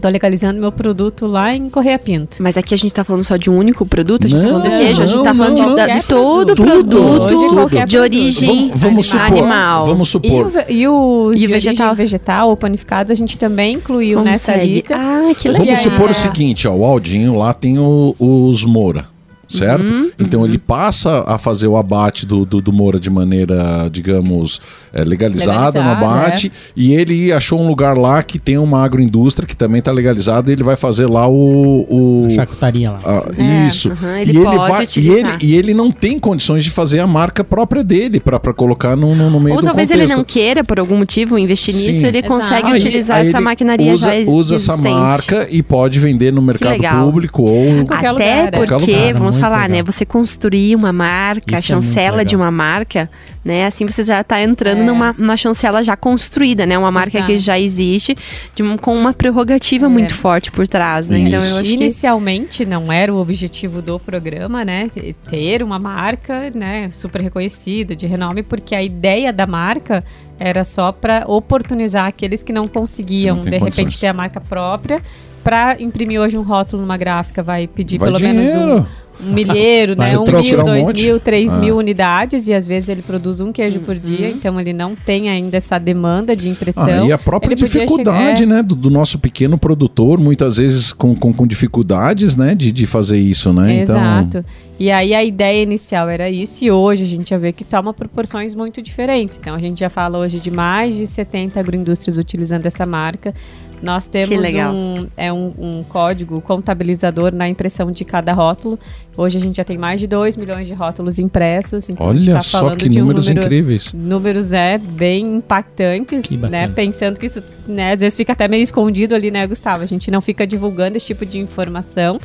Speaker 4: Estou legalizando meu produto lá em Correia Pinto.
Speaker 2: Mas aqui a gente tá falando só de um único produto, a gente tá falando
Speaker 1: Não,
Speaker 2: do queijo, a gente tá
Speaker 1: não,
Speaker 2: falando de,
Speaker 1: não,
Speaker 2: da-
Speaker 4: não.
Speaker 2: de todo
Speaker 1: Tudo,
Speaker 2: produto
Speaker 4: qualquer
Speaker 2: de
Speaker 4: produto.
Speaker 2: origem
Speaker 1: Vamos, vamos supor,
Speaker 2: animal.
Speaker 1: vamos
Speaker 4: E,
Speaker 1: supor.
Speaker 4: o, ve- e os
Speaker 2: E
Speaker 4: de
Speaker 2: o vegetal?
Speaker 4: vegetal ou panificados a gente também incluiu nessa
Speaker 2: Consegue.
Speaker 4: lista.
Speaker 2: Ah, que legal.
Speaker 1: Vamos supor o seguinte, ó, o Aldinho lá tem o- os Moura, certo?
Speaker 2: Uhum,
Speaker 1: então ele passa a fazer o abate do, do, do Moura de maneira, digamos, é, legalizada no abate, e ele achou um lugar lá que tem uma agroindústria que também está legalizada e ele vai fazer lá o... o
Speaker 3: A charcutaria lá.
Speaker 1: ah,
Speaker 2: É,
Speaker 1: isso. e,
Speaker 2: ele
Speaker 1: ele
Speaker 2: pode
Speaker 1: vai, e, ele, e ele não tem condições de fazer a marca própria dele para colocar no, no, no meio
Speaker 2: Ou
Speaker 1: do
Speaker 2: talvez
Speaker 1: contexto.
Speaker 2: ele não queira, por algum motivo, investir
Speaker 1: Sim.
Speaker 2: nisso, ele
Speaker 4: Exato.
Speaker 2: consegue
Speaker 1: Aí-
Speaker 2: utilizar
Speaker 1: aí
Speaker 2: essa
Speaker 1: ele
Speaker 2: maquinaria
Speaker 1: usa,
Speaker 2: já ex-
Speaker 1: usa essa
Speaker 2: existente.
Speaker 1: marca e pode vender no mercado público ou
Speaker 2: Até
Speaker 4: lugar, é.
Speaker 2: porque,
Speaker 3: lugar,
Speaker 2: vamos falar,
Speaker 3: legal.
Speaker 2: né? Você construir uma marca, a
Speaker 3: é
Speaker 2: chancela de
Speaker 3: legal.
Speaker 2: uma marca, né? Assim você já tá entrando
Speaker 4: É.
Speaker 2: numa, numa chancela já construída, né? Uma marca que
Speaker 4: Exato.
Speaker 2: já existe, de com uma prerrogativa
Speaker 4: É.
Speaker 2: muito forte por trás, né? Então eu acho que
Speaker 4: Inicialmente não era o objetivo do programa, né? Ter uma marca, né, super reconhecida, de renome, porque a ideia da marca era só para oportunizar aqueles que não conseguiam,
Speaker 1: Que não
Speaker 4: de repente,
Speaker 1: condições.
Speaker 4: ter a marca própria. Para imprimir hoje um rótulo numa gráfica, vai pedir
Speaker 1: vai
Speaker 4: pelo menos
Speaker 1: dinheiro.
Speaker 4: um, um milheiro, né? Um mil,
Speaker 1: um
Speaker 4: dois
Speaker 1: monte.
Speaker 4: mil, três
Speaker 1: Ah.
Speaker 4: mil unidades, e às vezes ele produz um queijo por dia, então ele não tem ainda essa demanda de impressão.
Speaker 1: Ah, e a própria
Speaker 4: Ele
Speaker 1: dificuldade,
Speaker 4: chegar-
Speaker 1: né, do, do nosso pequeno produtor, muitas vezes com, com, com dificuldades, né, de, de fazer isso, né? Então,
Speaker 4: Exato. E aí a ideia inicial era isso, e hoje a gente já vê que toma proporções muito diferentes. Então a gente já fala hoje de mais de 70 agroindústrias utilizando essa marca. Nós temos
Speaker 2: legal.
Speaker 4: um, é um, um código contabilizador na impressão de cada rótulo. Hoje a gente já tem mais de 2 milhões de rótulos impressos. Então
Speaker 1: olha
Speaker 4: tá
Speaker 1: só que
Speaker 4: de um
Speaker 1: números
Speaker 4: número,
Speaker 1: incríveis.
Speaker 4: números é bem impactantes, né? Pensando que isso, né, às vezes fica até meio escondido ali, né, Gustavo? A gente não fica divulgando esse tipo de informação,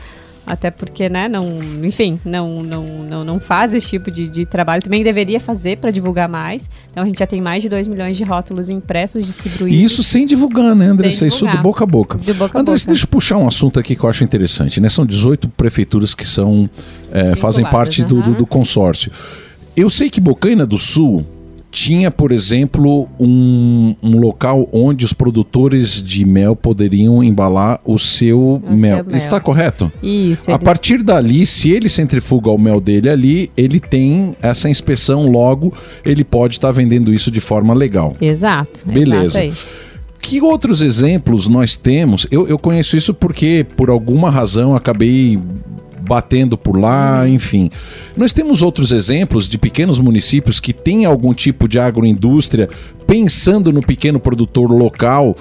Speaker 4: até porque, né, não, enfim, não, não, não, não faz esse tipo de, de trabalho. Também deveria fazer para divulgar mais. Então a gente já tem mais de 2 milhões de rótulos impressos distribuídos.
Speaker 1: E isso sem divulgar, né, André?
Speaker 4: Sem
Speaker 1: Isso do boca a boca.
Speaker 4: De boca a
Speaker 1: André,
Speaker 4: boca.
Speaker 1: deixa eu puxar um assunto aqui que eu acho interessante, né? São 18 prefeituras que são é, fazem parte do, do- do consórcio. Eu sei que Bocaina do Sul tinha, por exemplo, um, um local onde os produtores de mel poderiam embalar o seu
Speaker 4: O
Speaker 1: mel.
Speaker 4: seu mel.
Speaker 1: Está correto?
Speaker 4: Isso.
Speaker 1: A partir dali, se ele centrifuga o mel dele ali, ele tem essa inspeção, logo ele pode estar vendendo isso de forma legal.
Speaker 4: Exato.
Speaker 1: Beleza.
Speaker 4: exato.
Speaker 1: Que outros exemplos nós temos? Eu, eu conheço isso porque, por alguma razão, acabei batendo por lá, enfim. Nós temos outros exemplos de pequenos municípios que têm algum tipo de agroindústria pensando no pequeno produtor local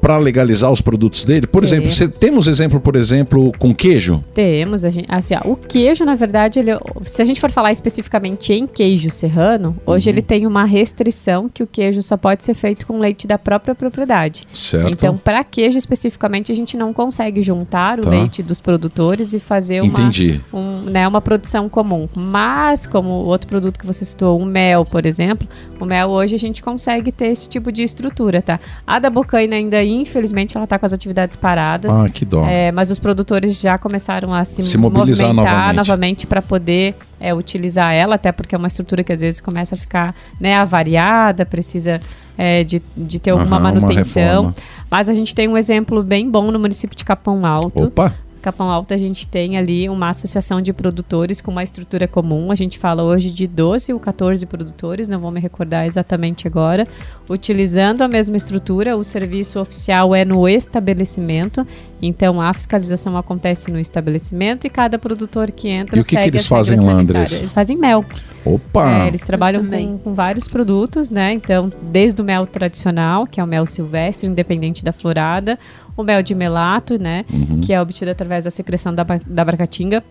Speaker 1: para legalizar os produtos dele. Por exemplo,
Speaker 4: Temos.
Speaker 1: cê- temos exemplo, por exemplo, com queijo.
Speaker 4: Temos, gente, assim, ó, o queijo, na verdade, ele, se a gente for falar especificamente em queijo serrano, hoje
Speaker 1: Uhum.
Speaker 4: ele tem uma restrição que o queijo só pode ser feito com leite da própria propriedade.
Speaker 1: Certo?
Speaker 4: Então, para queijo especificamente, a gente não consegue juntar o
Speaker 1: Tá.
Speaker 4: leite dos produtores e fazer uma,
Speaker 1: Entendi.
Speaker 4: um, né, uma produção comum. Mas, como o outro produto que você citou, o mel, por exemplo, o mel hoje a gente consegue ter esse tipo de estrutura, tá? A da Bocaina ainda infelizmente, ela está com as atividades paradas.
Speaker 1: Ah, que dó.
Speaker 4: É, mas os produtores já começaram a se,
Speaker 1: Se mobilizar
Speaker 4: movimentar
Speaker 1: novamente.
Speaker 4: para poder é, utilizar ela, até porque é uma estrutura que às vezes começa a ficar né, avariada, precisa é, de, de ter alguma
Speaker 1: Aham,
Speaker 4: manutenção. Mas a gente tem um exemplo bem bom no município de Capão Alto.
Speaker 1: Opa,
Speaker 4: Capão Alto a gente tem ali uma associação de produtores com uma estrutura comum. A gente fala hoje de 12 ou 14 produtores, não vou me recordar exatamente agora. Utilizando a mesma estrutura, o serviço oficial é no estabelecimento. Então a fiscalização acontece no estabelecimento e cada produtor que entra
Speaker 1: E o que que eles fazem lá. Andressa?
Speaker 4: Eles fazem mel.
Speaker 1: opa.
Speaker 4: É, eles trabalham com, com vários produtos, né? Então, desde o mel tradicional, que é o mel silvestre, independente da florada, o mel de melato, né?
Speaker 1: Uhum.
Speaker 4: Que é obtido através da secreção da, da abracatinga,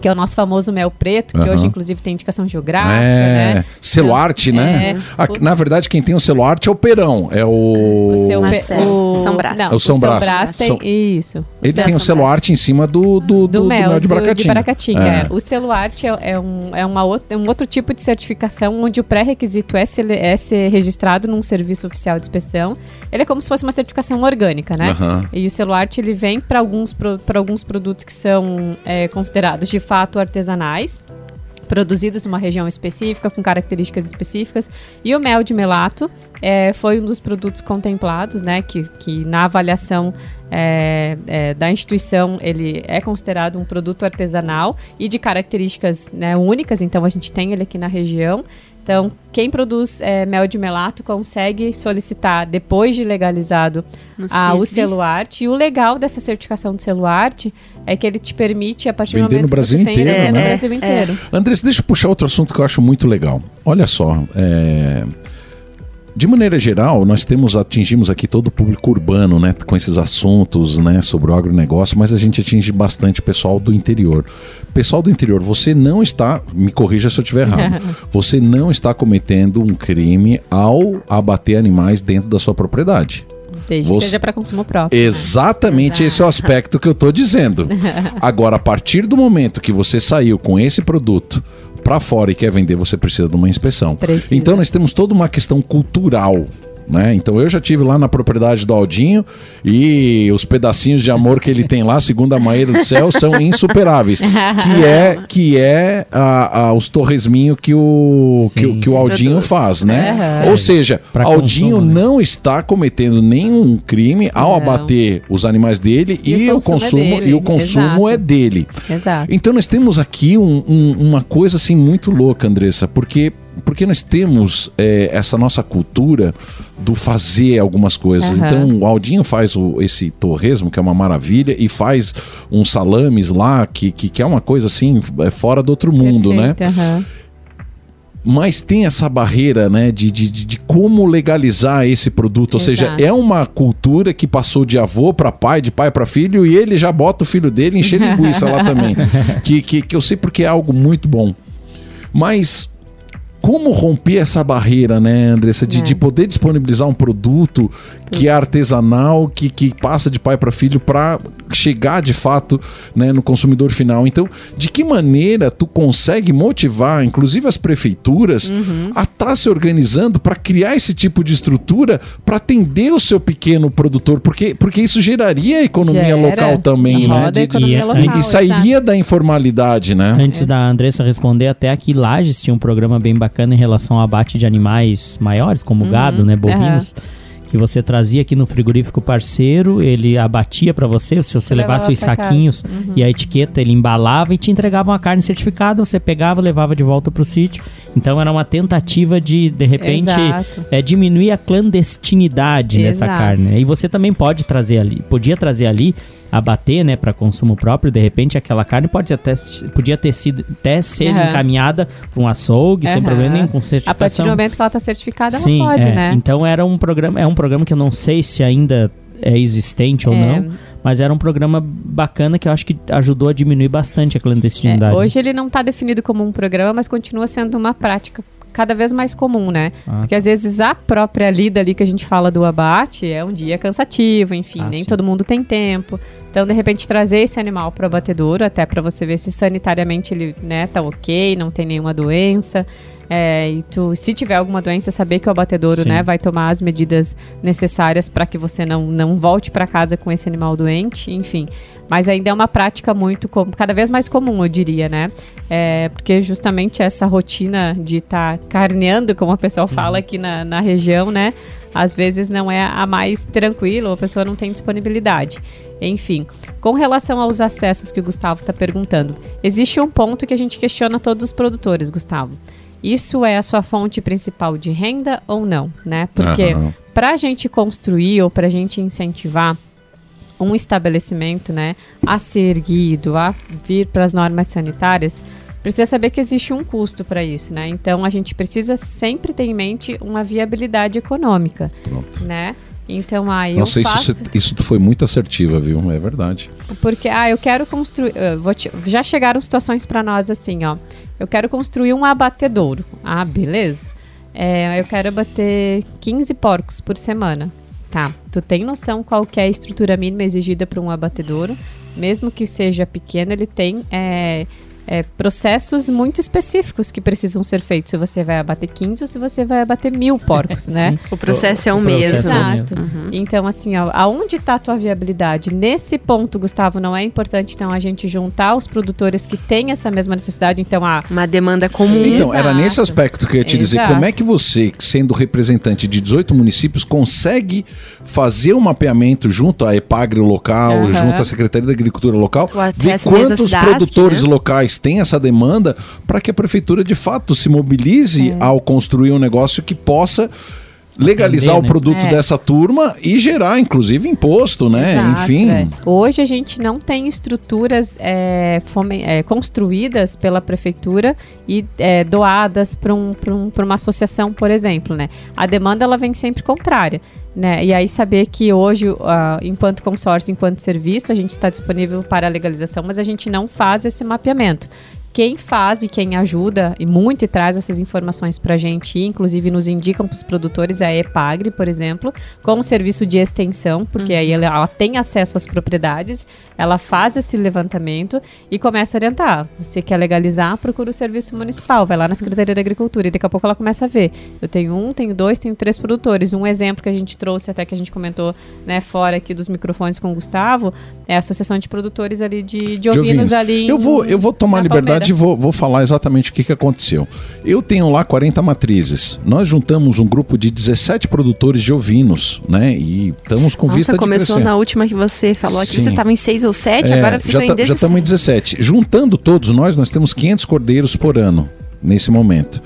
Speaker 4: que é o nosso famoso mel preto, que
Speaker 1: Aham.
Speaker 4: hoje, inclusive, tem indicação geográfica,
Speaker 1: É,
Speaker 4: né?
Speaker 1: Celuarte, né?
Speaker 4: É.
Speaker 1: Na verdade, quem tem o Celuarte é o Perão. É o.
Speaker 4: O
Speaker 2: Marcelo.
Speaker 4: o-
Speaker 2: São Brás.
Speaker 4: Não,
Speaker 1: É o São Brás.
Speaker 4: tem
Speaker 1: São-
Speaker 4: isso.
Speaker 1: Ele
Speaker 2: São
Speaker 1: tem o
Speaker 2: Brás.
Speaker 1: Celuarte em cima do, do, do,
Speaker 4: do, mel,
Speaker 1: de
Speaker 4: do-
Speaker 1: Bracatinga.
Speaker 4: Bracatinga,
Speaker 1: É.
Speaker 4: é. O Celuarte é, é um, é, uma outra, é um outro tipo de certificação onde o pré-requisito é ser, é ser registrado num serviço oficial de inspeção. Ele é como se fosse uma certificação orgânica, né?
Speaker 1: Aham.
Speaker 4: E o Celuarte ele vem para alguns, pro- alguns produtos que são é, considerados de fato artesanais. Produzidos numa região específica, com características específicas. E o mel de melato é, foi um dos produtos contemplados, né? Que, que na avaliação é, é, da instituição ele é considerado um produto artesanal e de características né, únicas, então a gente tem ele aqui na região. Então, quem produz é, mel de melato consegue solicitar, depois de legalizado, a, o. Celuarte. E o legal dessa certificação do Celuarte é que ele te permite, a partir
Speaker 1: Vender
Speaker 4: do momento
Speaker 1: no Brasil
Speaker 4: que você
Speaker 1: inteiro,
Speaker 4: tem, é,
Speaker 1: né?
Speaker 4: no Brasil inteiro.
Speaker 1: Andrés, deixa eu puxar outro assunto que eu acho muito legal. Olha só, é, de maneira geral, nós temos atingimos aqui todo o público urbano, né, com esses assuntos, né, sobre o agronegócio, mas a gente atinge bastante pessoal do interior. Pessoal do interior, você não está, me corrija se eu estiver errado, você não está cometendo um crime ao abater animais dentro da sua propriedade.
Speaker 4: Desde
Speaker 1: Você-
Speaker 4: que seja para consumo próprio.
Speaker 1: Exatamente esse é o aspecto que eu tô dizendo. Agora, a partir do momento que você saiu com esse produto para fora e quer vender, você precisa de uma inspeção.
Speaker 4: Precisa.
Speaker 1: Então nós temos toda uma questão cultural. Né? Então eu já tive lá na propriedade do Aldinho e os pedacinhos de amor que ele tem lá, segundo a Maíra do Céu, são insuperáveis. que é que é a- a- os torresminhos que o, que, o-
Speaker 3: Sim,
Speaker 1: que o
Speaker 3: sim.
Speaker 1: Aldinho
Speaker 2: Produz.
Speaker 1: faz, né?
Speaker 4: Aham.
Speaker 1: Ou seja,
Speaker 3: Pra
Speaker 1: Aldinho
Speaker 3: consumo, né?
Speaker 1: não está cometendo nenhum crime ao
Speaker 4: Não.
Speaker 1: abater os animais dele e,
Speaker 4: E o
Speaker 1: o
Speaker 4: consumo é dele,
Speaker 1: e o consumo
Speaker 4: exato.
Speaker 1: é dele.
Speaker 4: Exato.
Speaker 1: Então nós temos aqui um- um- uma coisa assim muito louca, Andressa, porque porque nós temos é, essa nossa cultura do fazer algumas coisas.
Speaker 4: Aham.
Speaker 1: Então o Aldinho faz o- esse torresmo, que é uma maravilha, e faz uns salames lá, que, que, que é uma coisa assim, é fora do outro mundo, né?
Speaker 4: Perfeito, aham.
Speaker 1: Mas tem essa barreira, né, de, de, de- como legalizar esse produto. Ou seja,
Speaker 4: Exato.
Speaker 1: é uma cultura que passou de avô para pai, de pai para filho, e ele já bota o filho dele encher linguiça lá também. Que, que, que eu sei porque é algo muito bom. Mas como romper essa barreira, né, Andressa, de,
Speaker 4: É.
Speaker 1: de poder disponibilizar um produto que é artesanal, que, que passa de pai para filho para chegar de fato né, no consumidor final. Então, de que maneira tu consegue motivar, inclusive as prefeituras,
Speaker 4: Uhum.
Speaker 1: a estar se organizando para criar esse tipo de estrutura para atender o seu pequeno produtor? Porque, porque isso geraria economia
Speaker 4: Gera.
Speaker 1: local também, né? De-
Speaker 4: economia
Speaker 3: e-
Speaker 4: local,
Speaker 1: e, sairia da informalidade, né?
Speaker 3: Antes da Andressa responder, até aqui Lages tinha um programa bem bacana em relação ao abate de animais maiores, como gado, né, bovinos. Que você trazia aqui no frigorífico parceiro, ele abatia pra você, se você levasse os saquinhos e a etiqueta, ele embalava e te entregava uma carne certificada, você pegava, levava de volta pro sítio. Então era uma tentativa de, de repente, é, diminuir a clandestinidade nessa
Speaker 4: Exato.
Speaker 3: carne. né? E você também pode trazer ali, podia trazer ali, abater, né, para consumo próprio, de repente aquela carne pode até podia ter sido até ser
Speaker 4: Aham.
Speaker 3: encaminhada para um açougue sem
Speaker 4: Aham.
Speaker 3: problema nenhum com
Speaker 4: A partir
Speaker 3: certificação.
Speaker 4: do momento que ela está certificada,
Speaker 3: Sim,
Speaker 4: ela pode,
Speaker 3: é.
Speaker 4: né?
Speaker 3: Então era um programa, é um programa que eu não sei se ainda é existente ou
Speaker 4: É.
Speaker 3: não, mas era um programa bacana que eu acho que ajudou a diminuir bastante a
Speaker 4: É,
Speaker 3: clandestinidade.
Speaker 4: hoje ele não está definido como um programa, mas continua sendo uma prática cada vez mais comum, né?
Speaker 3: Ah,
Speaker 4: Porque às vezes a própria lida ali que a gente fala do abate é um dia cansativo, enfim,
Speaker 3: Ah,
Speaker 4: nem
Speaker 3: sim.
Speaker 4: todo mundo tem tempo. Então, de repente, trazer esse animal para o abatedouro, até para você ver se sanitariamente ele né, tá ok, não tem nenhuma doença. É, e tu, se tiver alguma doença, saber que o abatedouro,
Speaker 3: Sim.
Speaker 4: né, vai tomar as medidas necessárias para que você não, não volte para casa com esse animal doente, enfim. Mas ainda é uma prática muito cada vez mais comum, eu diria, né? É, porque justamente essa rotina de estar carneando, como o pessoal fala aqui na, na região, né? Às vezes não é a mais tranquila, a pessoa não tem disponibilidade. Enfim, com relação aos acessos que o Gustavo está perguntando, existe um ponto que a gente questiona todos os produtores, Gustavo. Isso é a sua fonte principal de renda ou não, né? Porque
Speaker 1: Aham.
Speaker 4: para a gente construir ou para a gente incentivar um estabelecimento, né, a ser erguido, a vir para as normas sanitárias, precisa saber que existe um custo para isso, né? Então a gente precisa sempre ter em mente uma viabilidade econômica,
Speaker 1: Pronto.
Speaker 4: né? Então aí
Speaker 1: Nossa,
Speaker 4: eu
Speaker 1: isso,
Speaker 4: faço...
Speaker 1: isso tu foi muito assertiva, viu? É verdade.
Speaker 4: Porque, ah, eu quero construir. eu vou te- já chegaram situações para nós assim, ó. Eu quero construir um abatedouro. Ah, beleza. É, eu quero abater 15 porcos por semana. Tá. Tu tem noção qual que é a estrutura mínima exigida para um abatedouro? Mesmo que seja pequeno, ele tem é, é, processos muito específicos que precisam ser feitos. Se você vai abater 15 ou se você vai abater mil porcos, né?
Speaker 2: O processo é o mesmo.
Speaker 3: é o
Speaker 4: Exato.
Speaker 3: mesmo.
Speaker 4: Então, assim, ó, aonde está a tua viabilidade? Nesse ponto, Gustavo, não é importante, então, a gente juntar os produtores que têm essa mesma necessidade. Então, a
Speaker 2: Uma demanda comum.
Speaker 1: Então, era
Speaker 4: Exato.
Speaker 1: nesse aspecto que eu ia te dizer.
Speaker 4: Exato.
Speaker 1: Como é que você, sendo representante de 18 municípios, consegue fazer um mapeamento junto à Epagre local,
Speaker 4: Aham.
Speaker 1: junto à Secretaria da Agricultura local,
Speaker 2: O
Speaker 1: ver
Speaker 2: mesmo
Speaker 1: quantos produtores
Speaker 2: né?
Speaker 1: locais têm essa demanda para que a prefeitura de fato se mobilize
Speaker 4: É.
Speaker 1: ao construir um negócio que possa legalizar
Speaker 3: Entender,
Speaker 1: o produto
Speaker 4: É.
Speaker 1: dessa turma e gerar, inclusive, imposto, né?
Speaker 4: Exato,
Speaker 1: Enfim.
Speaker 4: é. Hoje a gente não tem estruturas é, fome- é, construídas pela prefeitura e é, doadas para um, pra um, pra uma associação, por exemplo, né? A demanda ela vem sempre contrária. Né? E aí saber que hoje, ah, enquanto consórcio, enquanto serviço, a gente está disponível para a legalização, mas a gente não faz esse mapeamento. Quem faz e quem ajuda e muito e traz essas informações para a gente, inclusive nos indicam para os produtores, é a Epagre, por exemplo, com o serviço de extensão, porque aí ela, ela tem acesso às propriedades, ela faz esse levantamento e começa a orientar. Você quer legalizar, procura o serviço municipal, vai lá na Secretaria da Agricultura e daqui a pouco ela começa a ver. Eu tenho um, tenho dois, tenho três produtores. Um exemplo que a gente trouxe, até que a gente comentou né, fora aqui dos microfones com o Gustavo, é a Associação de Produtores ali de, de
Speaker 1: de
Speaker 4: ovinos,
Speaker 1: ovinos.
Speaker 4: ali em-
Speaker 1: Eu vou, eu vou tomar liberdade e
Speaker 4: Palmeira.
Speaker 1: vou, vou falar exatamente o que, que aconteceu. Eu tenho lá 40 matrizes. Nós juntamos um grupo de 17 produtores de ovinos, né? E estamos com vista
Speaker 2: Nossa,
Speaker 1: de
Speaker 2: começou na última que você falou aqui.
Speaker 1: Sim.
Speaker 2: Vocês estavam em seis ou sete,
Speaker 1: É,
Speaker 2: agora vocês
Speaker 1: já
Speaker 2: estão em
Speaker 1: tá- já estamos em 17. Juntando todos nós, nós temos 500 cordeiros por ano nesse momento.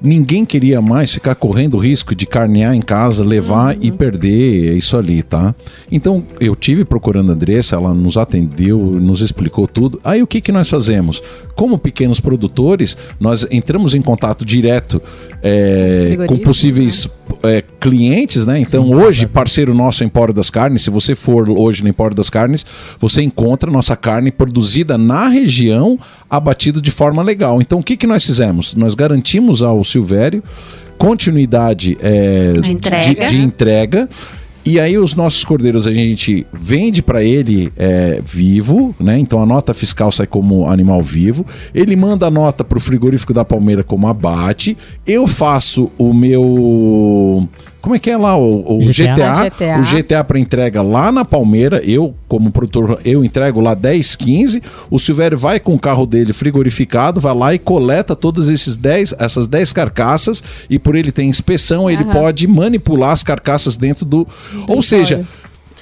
Speaker 1: Ninguém queria mais ficar correndo o risco de carnear em casa, levar
Speaker 2: Uhum.
Speaker 1: e perder isso ali, tá? Então eu tive procurando a Andressa, ela nos atendeu, nos explicou tudo. Aí o que, que nós fazemos? Como pequenos produtores, nós entramos em contato direto é, com possíveis é, clientes, né? Então hoje, parceiro nosso Empório das Carnes, se você for hoje no Empório das Carnes, você encontra nossa carne produzida na região, abatida de forma legal. Então o que, que nós fizemos? Nós garantimos ao Silvério continuidade é,
Speaker 2: De entrega.
Speaker 1: de entrega. E aí os nossos cordeiros a gente vende para ele é, vivo, né? Então a nota fiscal sai como animal vivo. Ele manda a nota para o frigorífico da Palmeira como abate. Eu faço o meu como é que é lá o, o
Speaker 3: GTA?
Speaker 1: GTA,
Speaker 4: GTA.
Speaker 1: o GTA para entrega lá na Palmeira. Eu como produtor eu entrego lá 10, 15. O Silvério vai com o carro dele frigorificado, vai lá e coleta todas esses 10, essas 10 carcaças e por ele ter inspeção ele
Speaker 4: Aham.
Speaker 1: pode manipular as carcaças dentro do ou seja,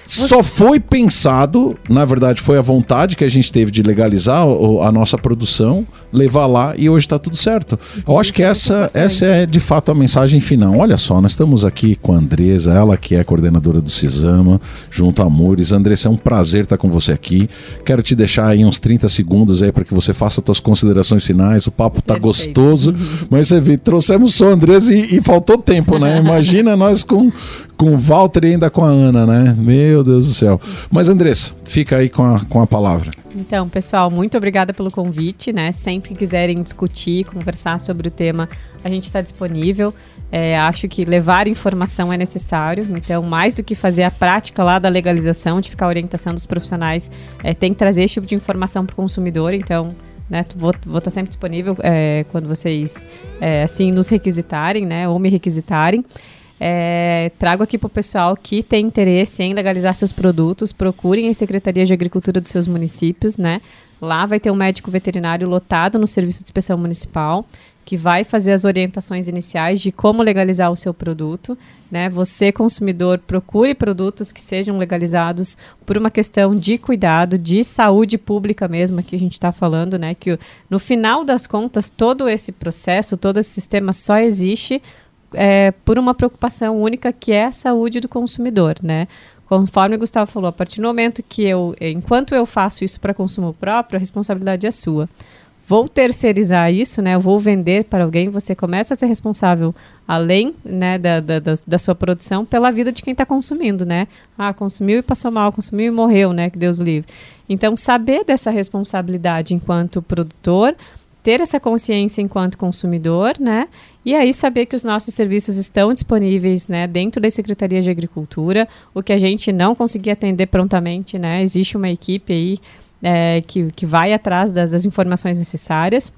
Speaker 1: só foi pensado, na verdade foi a vontade que a gente teve de legalizar a nossa produção, levar lá e hoje está tudo certo. Eu acho que essa, essa é de fato a mensagem final. Olha só, nós estamos aqui com a Andresa, ela que é coordenadora do Cisama, junto a Amores. Andressa, é um prazer estar com você aqui. Quero te deixar aí uns 30 segundos aí para que você faça suas considerações finais. O papo tá
Speaker 4: Perfeito.
Speaker 1: gostoso, mas você vê, trouxemos só a Andressa e, e faltou tempo, né? Imagina nós com, com o Walter e ainda com a Ana, né? Meu Deus do céu. Mas Andressa, fica aí com a, com a palavra.
Speaker 4: Então, pessoal, muito obrigada pelo convite, né? Sempre que quiserem discutir, conversar sobre o tema, a gente está disponível. É, acho que levar informação é necessário. Então, mais do que fazer a prática lá da legalização, de ficar a orientação dos profissionais, é, tem que trazer esse tipo de informação para o consumidor. Então, né? Vou, estar sempre disponível é, quando vocês é, assim nos requisitarem, né? Ou me requisitarem. É, trago aqui para o pessoal que tem interesse em legalizar seus produtos, procurem a Secretaria de Agricultura dos seus municípios, né? Lá vai ter um médico veterinário lotado no Serviço de Inspeção Municipal que vai fazer as orientações iniciais de como legalizar o seu produto. Né? Você, consumidor, procure produtos que sejam legalizados por uma questão de cuidado, de saúde pública mesmo, que a gente está falando, né? Que no final das contas, todo esse processo, todo esse sistema só existe é, por uma preocupação única que é a saúde do consumidor, né? Conforme o Gustavo falou, a partir do momento que eu, enquanto eu faço isso para consumo próprio, a responsabilidade é sua vou terceirizar isso, né? Eu vou vender para alguém, você começa a ser responsável, além né, da, da, da sua produção, pela vida de quem está consumindo, né? Ah, consumiu e passou mal, consumiu e morreu, né? Que Deus livre. Então, saber dessa responsabilidade enquanto produtor, ter essa consciência enquanto consumidor, né? E aí saber que os nossos serviços estão disponíveis, né, dentro da Secretaria de Agricultura, o que a gente não conseguir atender prontamente, né? Existe uma equipe aí é, que, que vai atrás das, das informações necessárias.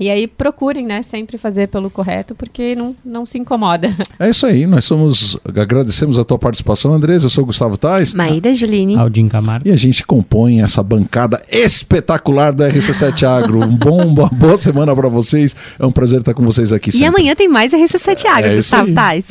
Speaker 4: E aí procurem, né, sempre fazer pelo correto, porque não, não se incomoda.
Speaker 1: É isso aí, nós somos. Agradecemos a tua participação, Andresa. Eu sou o Gustavo Tais.
Speaker 2: Maíra Juline.
Speaker 3: Aldin Camargo.
Speaker 1: E a gente compõe essa bancada espetacular da RC7 Agro. Um bom, uma boa semana para vocês. É um prazer estar com vocês aqui.
Speaker 2: Sempre. E amanhã tem mais RC7 Agro, é Gustavo Tais.